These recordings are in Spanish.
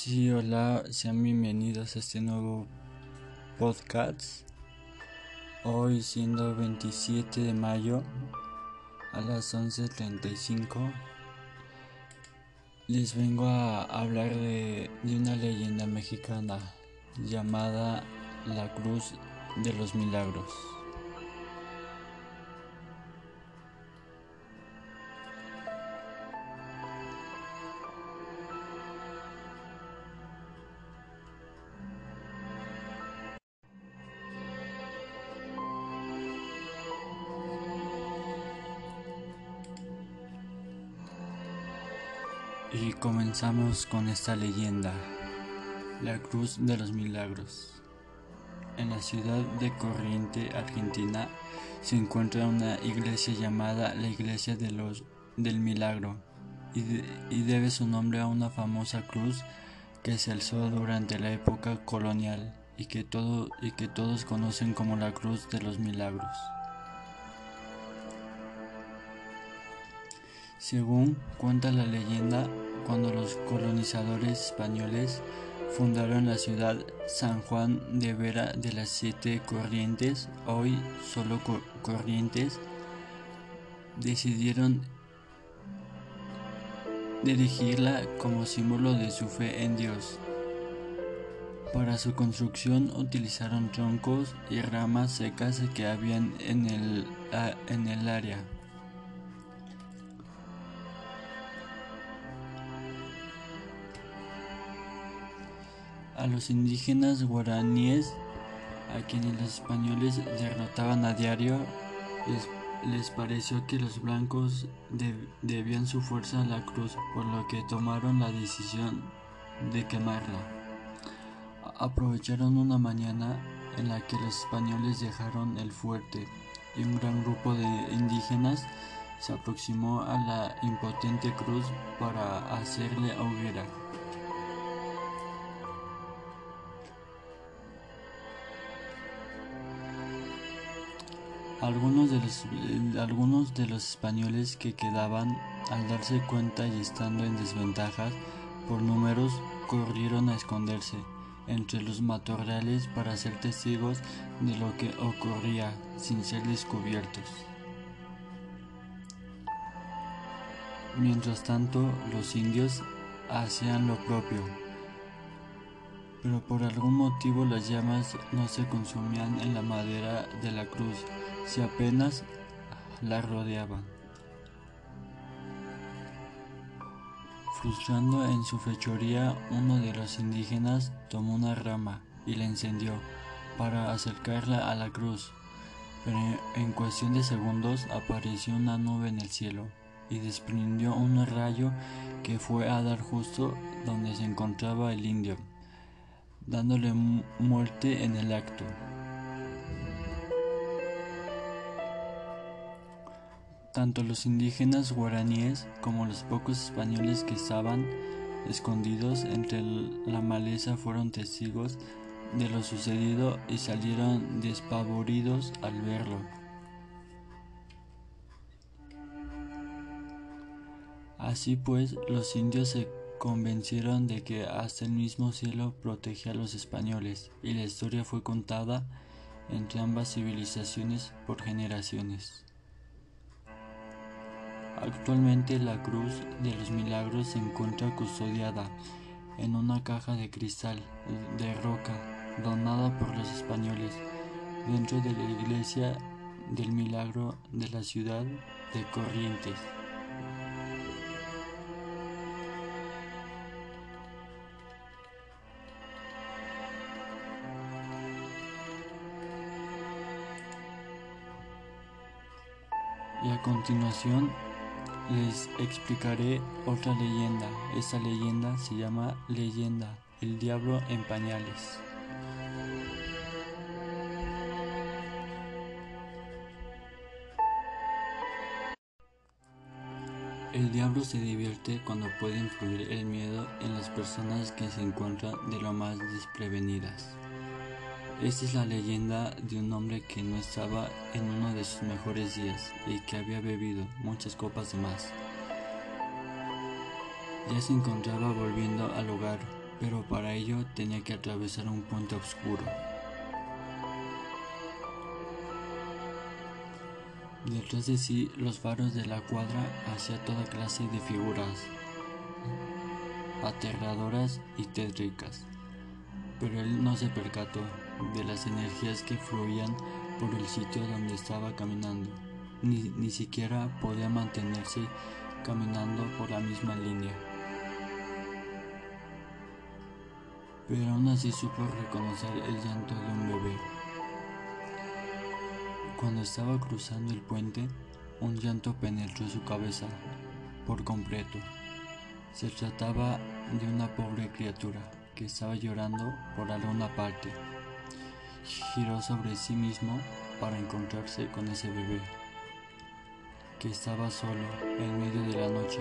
Sí, hola, sean bienvenidos a este nuevo podcast. Hoy siendo 27 de mayo a las 11.35 les vengo a hablar de, de una leyenda mexicana llamada la Cruz de los Milagros. Y comenzamos con esta leyenda, la Cruz de los Milagros. En la ciudad de Corriente, Argentina, se encuentra una iglesia llamada la Iglesia de los, del Milagro y, y debe su nombre a una famosa cruz que se alzó durante la época colonial y que, todo, y que todos conocen como la Cruz de los Milagros. Según cuenta la leyenda, cuando los colonizadores españoles fundaron la ciudad San Juan de Vera de las Siete Corrientes, hoy solo Corrientes, decidieron dirigirla como símbolo de su fe en Dios. Para su construcción utilizaron troncos y ramas secas que habían en el, en el área. A los indígenas guaraníes, a quienes los españoles derrotaban a diario, les, pareció que los blancos debían su fuerza a la cruz, por lo que tomaron la decisión de quemarla. Aprovecharon una mañana en la que los españoles dejaron el fuerte y un gran grupo de indígenas se aproximó a la impotente cruz para hacerle hoguera. Algunos de, los, eh, algunos de los españoles que quedaban, al darse cuenta y estando en desventajas por números, corrieron a esconderse entre los matorrales para ser testigos de lo que ocurría sin ser descubiertos. Mientras tanto, los indios hacían lo propio, pero por algún motivo las llamas no se consumían en la madera de la cruz si apenas la rodeaban. Frustrando en su fechoría, uno de los indígenas tomó una rama y la encendió para acercarla a la cruz, pero en cuestión de segundos apareció una nube en el cielo y desprendió un rayo que fue a dar justo donde se encontraba el indio, dándole muerte en el acto. Tanto los indígenas guaraníes como los pocos españoles que estaban escondidos entre la maleza fueron testigos de lo sucedido y salieron despavoridos al verlo. Así pues, los indios se convencieron de que hasta el mismo cielo protegía a los españoles y la historia fue contada entre ambas civilizaciones por generaciones. Actualmente la Cruz de los Milagros se encuentra custodiada en una caja de cristal de roca donada por los españoles dentro de la iglesia del Milagro de la ciudad de Corrientes. Continuación les explicaré otra leyenda. Esta leyenda se llama Leyenda, el diablo en pañales. El diablo se divierte cuando puede influir el miedo en las personas que se encuentran de lo más desprevenidas. Esta es la leyenda de un hombre que no estaba en uno de sus mejores días y que había bebido muchas copas de más. Ya se encontraba volviendo al hogar pero para ello tenía que atravesar un puente oscuro. Detrás de sí, los faros de la cuadra hacía toda clase de figuras aterradoras y tétricas, pero él no se percató de las energías que fluían por el sitio donde estaba caminando, ni, ni siquiera podía mantenerse caminando por la misma línea. Pero aún así supo reconocer el llanto de un bebé. Cuando estaba cruzando el puente, un llanto penetró su cabeza por completo. Se trataba de una pobre criatura que estaba llorando por alguna parte. Giró sobre sí mismo para encontrarse con ese bebé, que estaba solo en medio de la noche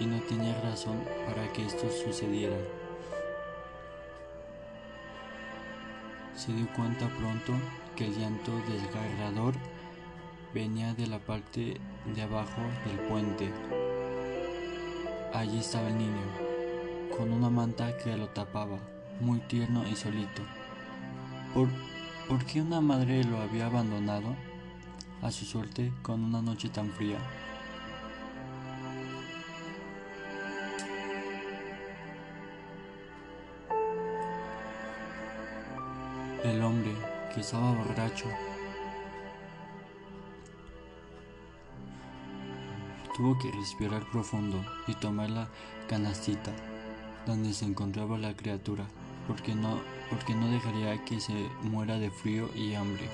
y no tenía razón para que esto sucediera. Se dio cuenta pronto que el llanto desgarrador venía de la parte de abajo del puente. Allí estaba el niño, con una manta que lo tapaba, muy tierno y solito. ¿Por, ¿Por qué una madre lo había abandonado a su suerte con una noche tan fría? El hombre, que estaba borracho, tuvo que respirar profundo y tomar la canastita donde se encontraba la criatura, porque no, porque no dejaría que se muera de frío y hambre.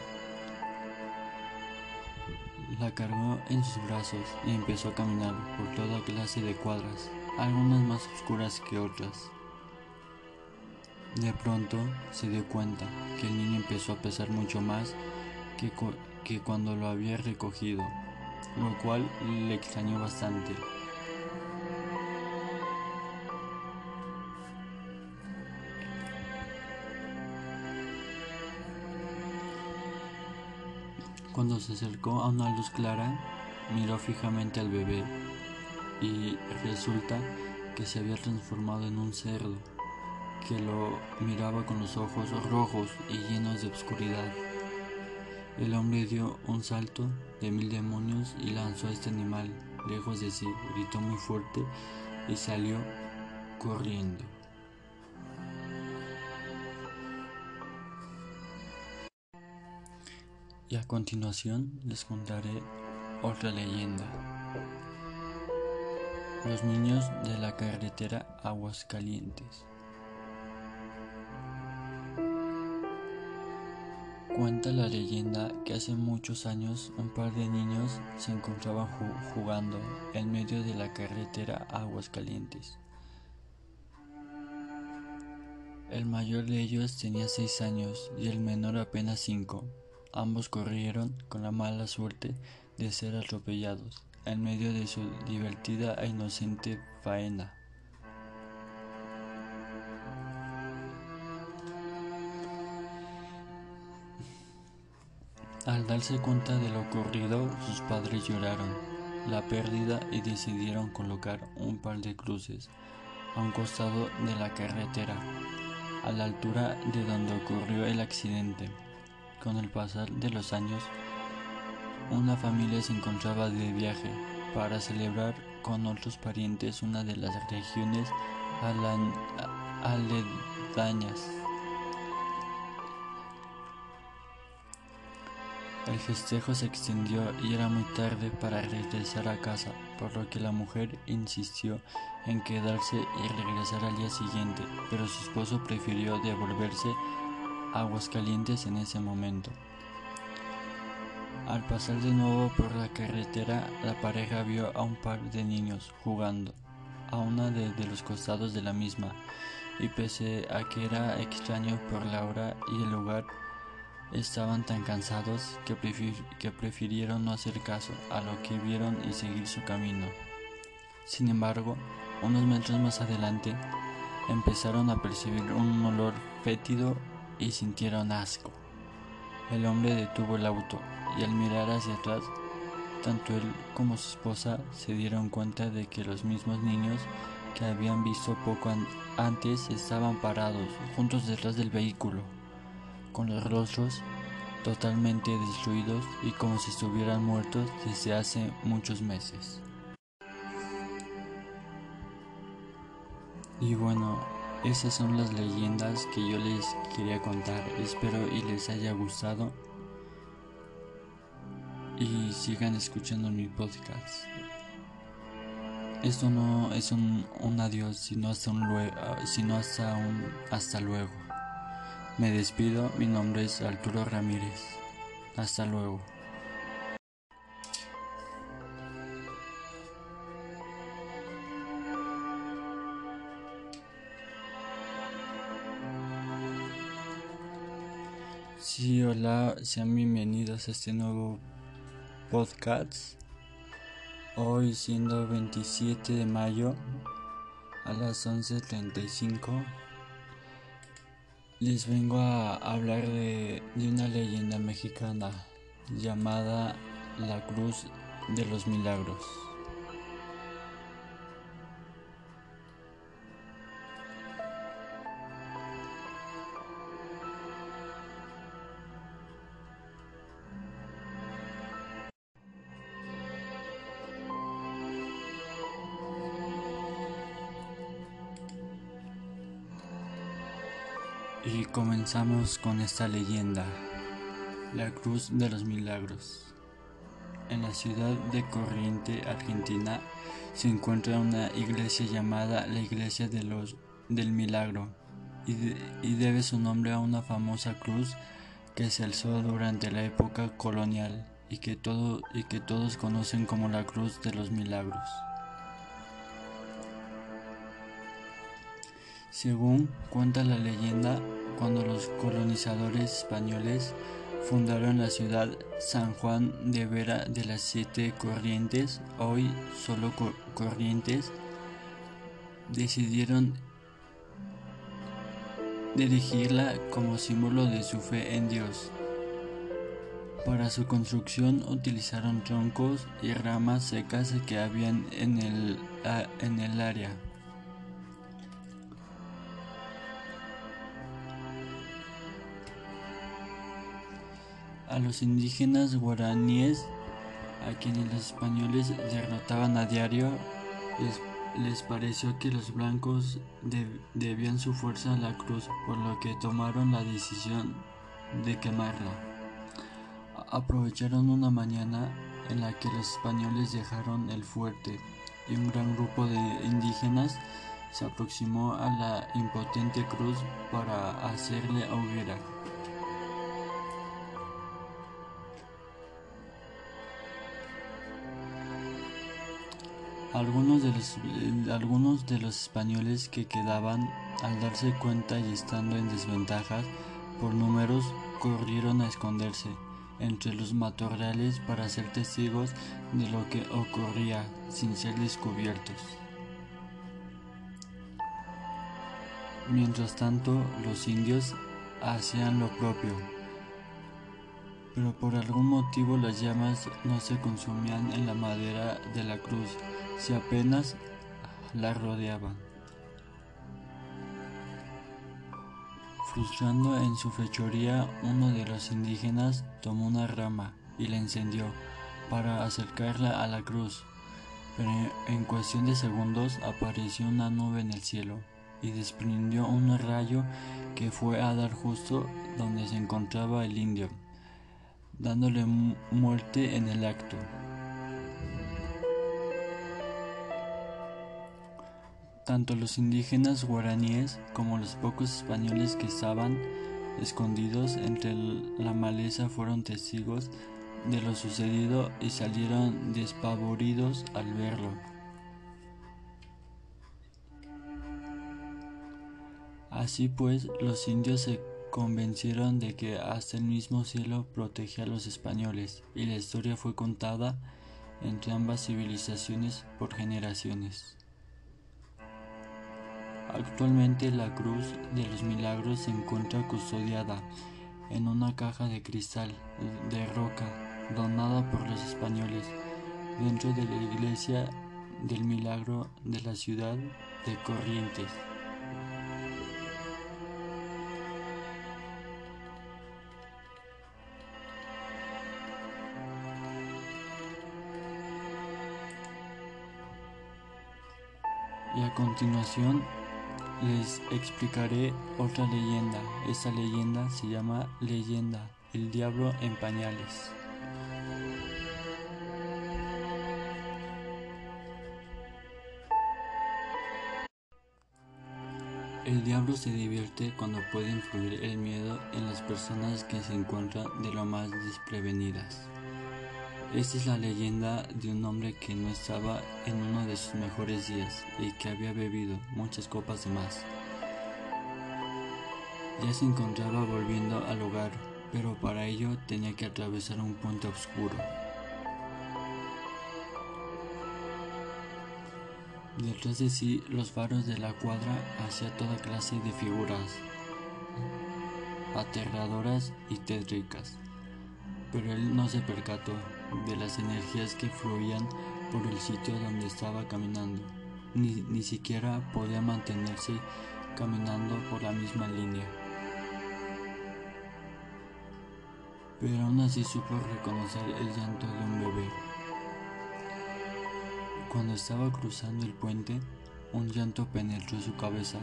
La cargó en sus brazos y empezó a caminar por toda clase de cuadras, algunas más oscuras que otras. De pronto se dio cuenta que el niño empezó a pesar mucho más que, que cuando lo había recogido lo cual le extrañó bastante. Cuando se acercó a una luz clara, miró fijamente al bebé y resulta que se había transformado en un cerdo que lo miraba con los ojos rojos y llenos de oscuridad. El hombre dio un salto de mil demonios y lanzó a este animal lejos de sí, gritó muy fuerte y salió corriendo. Y a continuación les contaré otra leyenda. Los niños de la carretera Aguascalientes. Cuenta la leyenda que hace muchos años un par de niños se encontraban jugando en medio de la carretera Aguascalientes. El mayor de ellos tenía seis años y el menor apenas cinco. Ambos corrieron con la mala suerte de ser atropellados en medio de su divertida e inocente faena. Al darse cuenta de lo ocurrido, sus padres lloraron la pérdida y decidieron colocar un par de cruces a un costado de la carretera, a la altura de donde ocurrió el accidente. Con el pasar de los años, una familia se encontraba de viaje para celebrar con otros parientes una de las regiones aledañas. El festejo se extendió y era muy tarde para regresar a casa, por lo que la mujer insistió en quedarse y regresar al día siguiente, pero su esposo prefirió devolverse Aguascalientes en ese momento. Al pasar de nuevo por la carretera, la pareja vio a un par de niños jugando a una de, de los costados de la misma, y pese a que era extraño por la hora y el lugar, Estaban tan cansados que, prefirieron no hacer caso a lo que vieron y seguir su camino. Sin embargo, unos metros más adelante, empezaron a percibir un olor fétido y sintieron asco. El hombre detuvo el auto y al mirar hacia atrás, tanto él como su esposa se dieron cuenta de que los mismos niños que habían visto poco antes estaban parados juntos detrás del vehículo, con los rostros totalmente destruidos y como si estuvieran muertos desde hace muchos meses. Y bueno, esas son las leyendas que yo les quería contar. Espero y les haya gustado. Y sigan escuchando mi podcast. Esto no es un, adiós, sino hasta un luego, sino hasta un hasta luego. Me despido, mi nombre es Arturo Ramírez. Hasta luego. Sí, hola, sean bienvenidos a este nuevo podcast. Hoy siendo 27 de mayo a las 11.35 les vengo a hablar de, de una leyenda mexicana llamada la Cruz de los Milagros. Comenzamos con esta leyenda, la Cruz de los Milagros. En la ciudad de Corriente, Argentina, se encuentra una iglesia llamada la Iglesia de los, del Milagro y, debe su nombre a una famosa cruz que se alzó durante la época colonial y que, todo, y que todos conocen como la Cruz de los Milagros. Según cuenta la leyenda, cuando los colonizadores españoles fundaron la ciudad San Juan de Vera de las Siete Corrientes, hoy solo Corrientes, decidieron dirigirla como símbolo de su fe en Dios. Para su construcción utilizaron troncos y ramas secas que habían en el, en el área. A los indígenas guaraníes, a quienes los españoles derrotaban a diario, les, pareció que los blancos debían su fuerza a la cruz, por lo que tomaron la decisión de quemarla. Aprovecharon una mañana en la que los españoles dejaron el fuerte y un gran grupo de indígenas se aproximó a la impotente cruz para hacerle hoguera. Algunos de, los, eh, algunos de los españoles que quedaban, al darse cuenta y estando en desventajas por números, corrieron a esconderse entre los matorrales para ser testigos de lo que ocurría sin ser descubiertos. Mientras tanto, los indios hacían lo propio, pero por algún motivo las llamas no se consumían en la madera de la cruz si apenas la rodeaban. Frustrando en su fechoría, uno de los indígenas tomó una rama y la encendió para acercarla a la cruz, pero en cuestión de segundos apareció una nube en el cielo y desprendió un rayo que fue a dar justo donde se encontraba el indio, dándole muerte en el acto. Tanto los indígenas guaraníes como los pocos españoles que estaban escondidos entre la maleza fueron testigos de lo sucedido y salieron despavoridos al verlo. Así pues, los indios se convencieron de que hasta el mismo cielo protegía a los españoles y la historia fue contada entre ambas civilizaciones por generaciones. Actualmente la Cruz de los Milagros se encuentra custodiada en una caja de cristal de roca donada por los españoles dentro de la iglesia del milagro de la ciudad de Corrientes. Continuación les explicaré otra leyenda. Esta leyenda se llama Leyenda, el diablo en pañales. El diablo se divierte cuando puede influir el miedo en las personas que se encuentran de lo más desprevenidas. Esta es la leyenda de un hombre que no estaba en uno de sus mejores días y que había bebido muchas copas de más. Ya se encontraba volviendo al hogar, pero para ello tenía que atravesar un puente oscuro. Detrás de sí, los faros de la cuadra hacía toda clase de figuras aterradoras y tétricas, pero él no se percató de las energías que fluían por el sitio donde estaba caminando. Ni, ni siquiera podía mantenerse caminando por la misma línea. Pero aún así supo reconocer el llanto de un bebé. Cuando estaba cruzando el puente, un llanto penetró su cabeza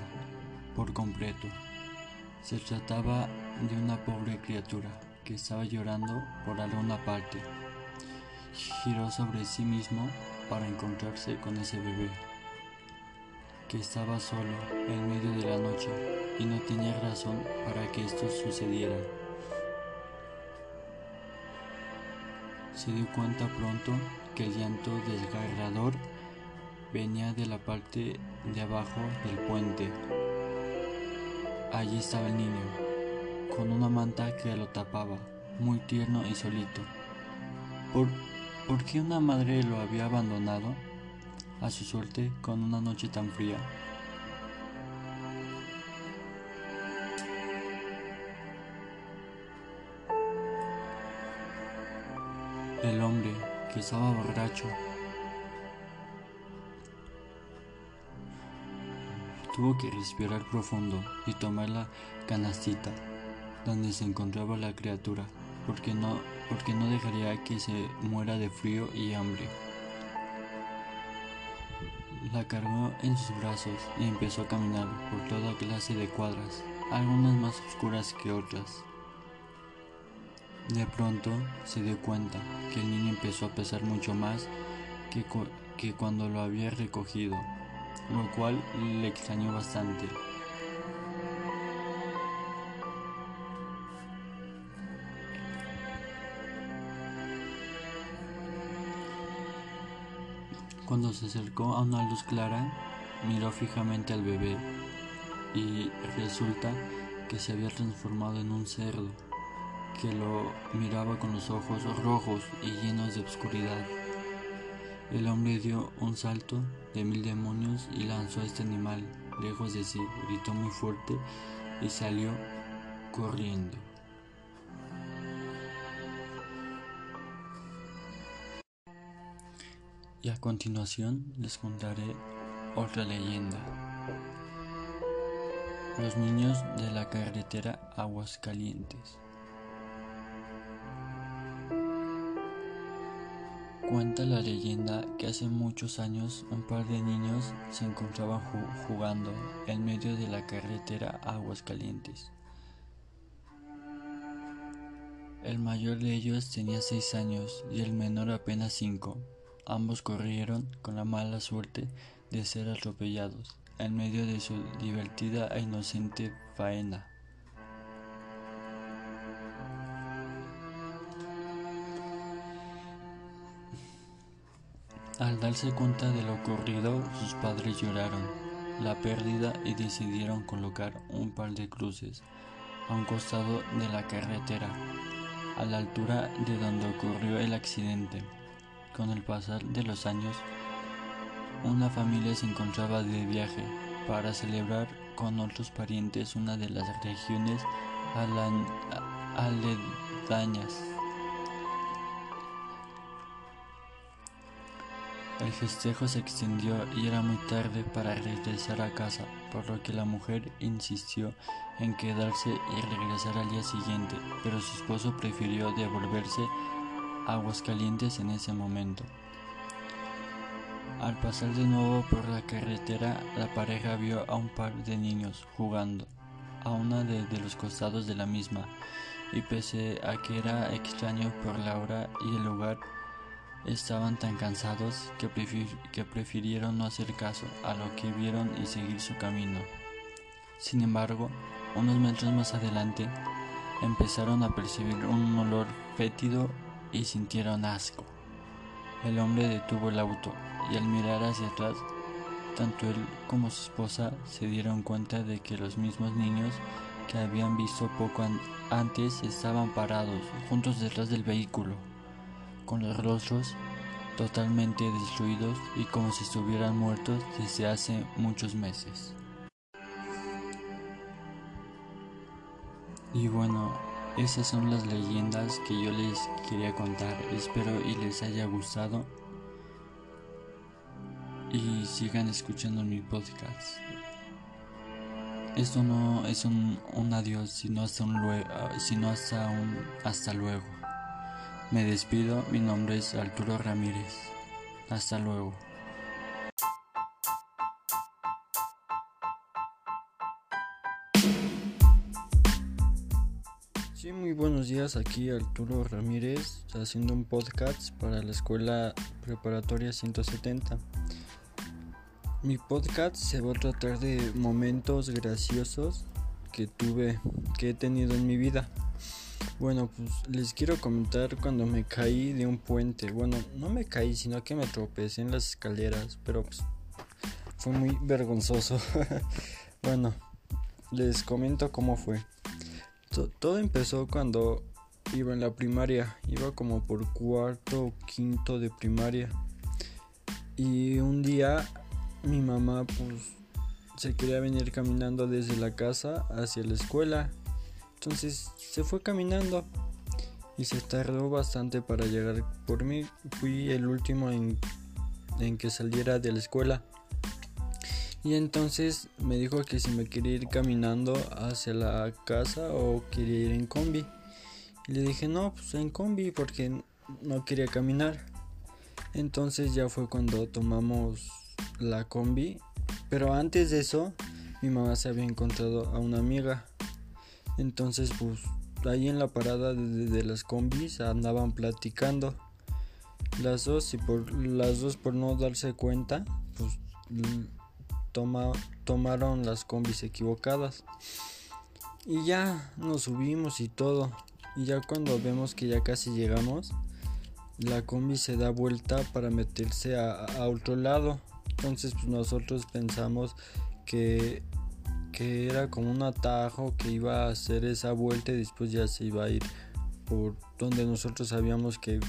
por completo. Se trataba de una pobre criatura que estaba llorando por alguna parte giró sobre sí mismo para encontrarse con ese bebé, que estaba solo en medio de la noche y no tenía razón para que esto sucediera. Se dio cuenta pronto que el llanto desgarrador venía de la parte de abajo del puente. Allí estaba el niño, con una manta que lo tapaba, muy tierno y solito. Por ¿Por qué una madre lo había abandonado a su suerte con una noche tan fría? El hombre que estaba borracho tuvo que respirar profundo y tomar la canastita donde se encontraba la criatura porque no, porque no dejaría que se muera de frío y hambre. La cargó en sus brazos y empezó a caminar por toda clase de cuadras, algunas más oscuras que otras. De pronto se dio cuenta que el niño empezó a pesar mucho más que, que cuando lo había recogido, lo cual le extrañó bastante. Cuando se acercó a una luz clara, miró fijamente al bebé y resulta que se había transformado en un cerdo que lo miraba con los ojos rojos y llenos de oscuridad. El hombre dio un salto de mil demonios y lanzó a este animal lejos de sí, gritó muy fuerte y salió corriendo. Y a continuación les contaré otra leyenda. Los niños de la carretera Aguascalientes. Cuenta la leyenda que hace muchos años un par de niños se encontraban jugando en medio de la carretera Aguascalientes. El mayor de ellos tenía seis años y el menor apenas cinco. Ambos corrieron con la mala suerte de ser atropellados en medio de su divertida e inocente faena. Al darse cuenta de lo ocurrido, sus padres lloraron la pérdida y decidieron colocar un par de cruces a un costado de la carretera, a la altura de donde ocurrió el accidente. Con el pasar de los años, una familia se encontraba de viaje para celebrar con otros parientes una de las regiones aledañas. El festejo se extendió y era muy tarde para regresar a casa, por lo que la mujer insistió en quedarse y regresar al día siguiente, pero su esposo prefirió devolverse Aguascalientes en ese momento. Al pasar de nuevo por la carretera, la pareja vio a un par de niños jugando a una de, los costados de la misma, y pese a que era extraño por la hora y el lugar, estaban tan cansados que, que prefirieron no hacer caso a lo que vieron y seguir su camino. Sin embargo, unos metros más adelante, empezaron a percibir un olor fétido y sintieron asco. El hombre detuvo el auto y al mirar hacia atrás, tanto él como su esposa se dieron cuenta de que los mismos niños que habían visto poco antes estaban parados juntos detrás del vehículo, con los rostros totalmente destruidos y como si estuvieran muertos desde hace muchos meses. Y bueno, esas son las leyendas que yo les quería contar. Espero y les haya gustado y sigan escuchando mi podcast. Esto no es un, adiós, sino hasta un luego, sino hasta un hasta luego. Me despido, mi nombre es Arturo Ramírez. Hasta luego. Buenos días, aquí Arturo Ramírez, haciendo un podcast para la Escuela Preparatoria 170. Mi podcast se va a tratar de momentos graciosos que tuve, que he tenido en mi vida. Bueno, pues les quiero comentar cuando me caí de un puente. Bueno, no me caí, sino que me tropecé en las escaleras, pero pues fue muy vergonzoso. bueno, les comento cómo fue. Todo empezó cuando iba en la primaria, iba como por cuarto o quinto de primaria. Y un día mi mamá pues se quería venir caminando desde la casa hacia la escuela. Entonces se fue caminando y se tardó bastante para llegar por mí. Fui el último en, en que saliera de la escuela. Y entonces me dijo que si me quería ir caminando hacia la casa o quería ir en combi. Y le dije no, pues en combi porque no quería caminar. Entonces ya fue cuando tomamos la combi. Pero antes de eso, mi mamá se había encontrado a una amiga. Entonces, pues ahí en la parada de, las combis andaban platicando. Las dos y por las dos por no darse cuenta, pues toma, tomaron las combis equivocadas. Y ya nos subimos y todo. Y ya cuando vemos que ya casi llegamos, la combi se da vuelta para meterse a otro lado. Entonces pues nosotros pensamos que, que era como un atajo que iba a hacer esa vuelta y después ya se iba a ir por donde nosotros sabíamos que,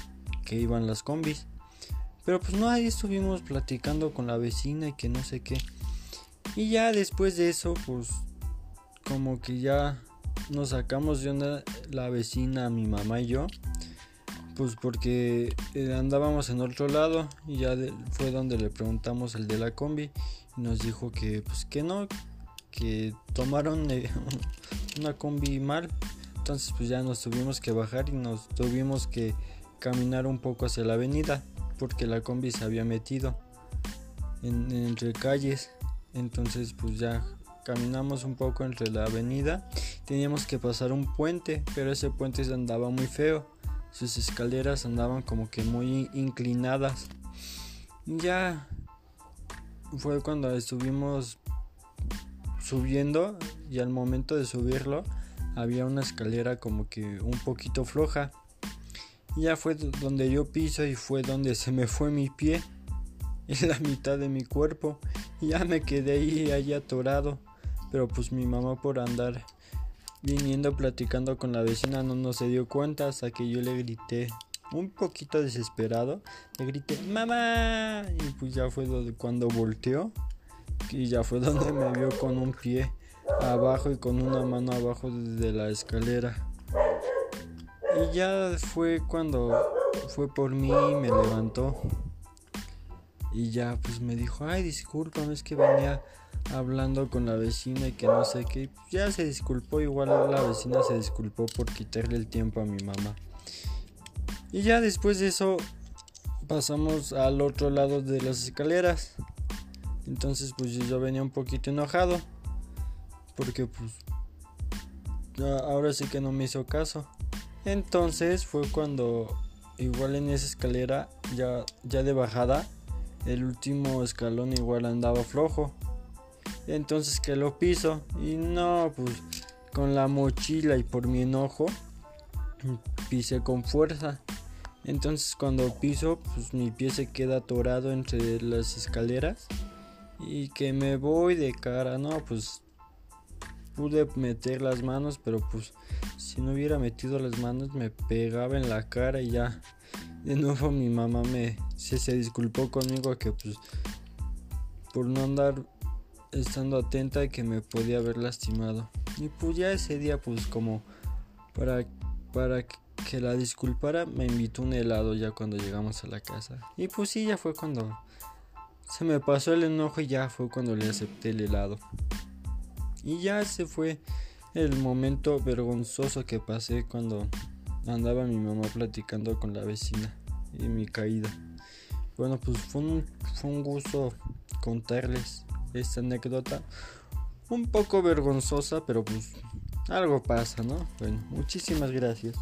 que iban las combis. Pero pues no, ahí estuvimos platicando con la vecina y que no sé qué. Y ya después de eso, pues como que ya nos sacamos de onda la vecina, mi mamá y yo. Pues porque eh, andábamos en otro lado y ya fue donde le preguntamos al de la combi y nos dijo que pues que no, que tomaron eh, una combi mal. Entonces pues ya nos tuvimos que bajar y nos tuvimos que caminar un poco hacia la avenida porque la combi se había metido en, entre calles. Entonces pues ya caminamos un poco entre la avenida. Teníamos que pasar un puente, pero ese puente andaba muy feo sus escaleras andaban como que muy inclinadas. Ya fue cuando estuvimos subiendo y al momento de subirlo había una escalera como que un poquito floja. ya fue donde yo piso y fue donde se me fue mi pie en la mitad de mi cuerpo. Ya me quedé ahí, ahí atorado. Pero pues mi mamá por andar viniendo platicando con la vecina no, se dio cuenta hasta que yo le grité un poquito desesperado. Le grité mamá y pues ya fue cuando volteó y ya fue donde me vio con un pie abajo y con una mano abajo de la escalera. Y ya fue cuando fue por mí y me levantó Y ya pues me dijo, ay discúlpame, es que venía hablando con la vecina y que no sé qué. Ya se disculpó, igual la vecina se disculpó por quitarle el tiempo a mi mamá. Y ya después de eso pasamos al otro lado de las escaleras. Entonces pues yo venía un poquito enojado. Porque pues ahora sí que no me hizo caso. Entonces fue cuando igual en esa escalera ya, ya de bajada el último escalón igual andaba flojo. Entonces que lo piso y no pues con la mochila y por mi enojo pisé con fuerza. Entonces cuando piso pues mi pie se queda atorado entre las escaleras y que me voy de cara, no pues pude meter las manos, pero pues si no hubiera metido las manos me pegaba en la cara y ya de nuevo mi mamá me se, se disculpó conmigo que pues por no andar estando atenta que me podía haber lastimado. Y pues ya ese día pues como para para que la disculpara me invitó un helado ya cuando llegamos a la casa. Y pues sí, ya fue cuando se me pasó el enojo y ya fue cuando le acepté el helado. Y ya ese fue el momento vergonzoso que pasé cuando andaba mi mamá platicando con la vecina y mi caída. Bueno, pues fue un, fue un gusto contarles esta anécdota. Un poco vergonzosa, pero pues algo pasa, ¿no? Bueno, muchísimas gracias.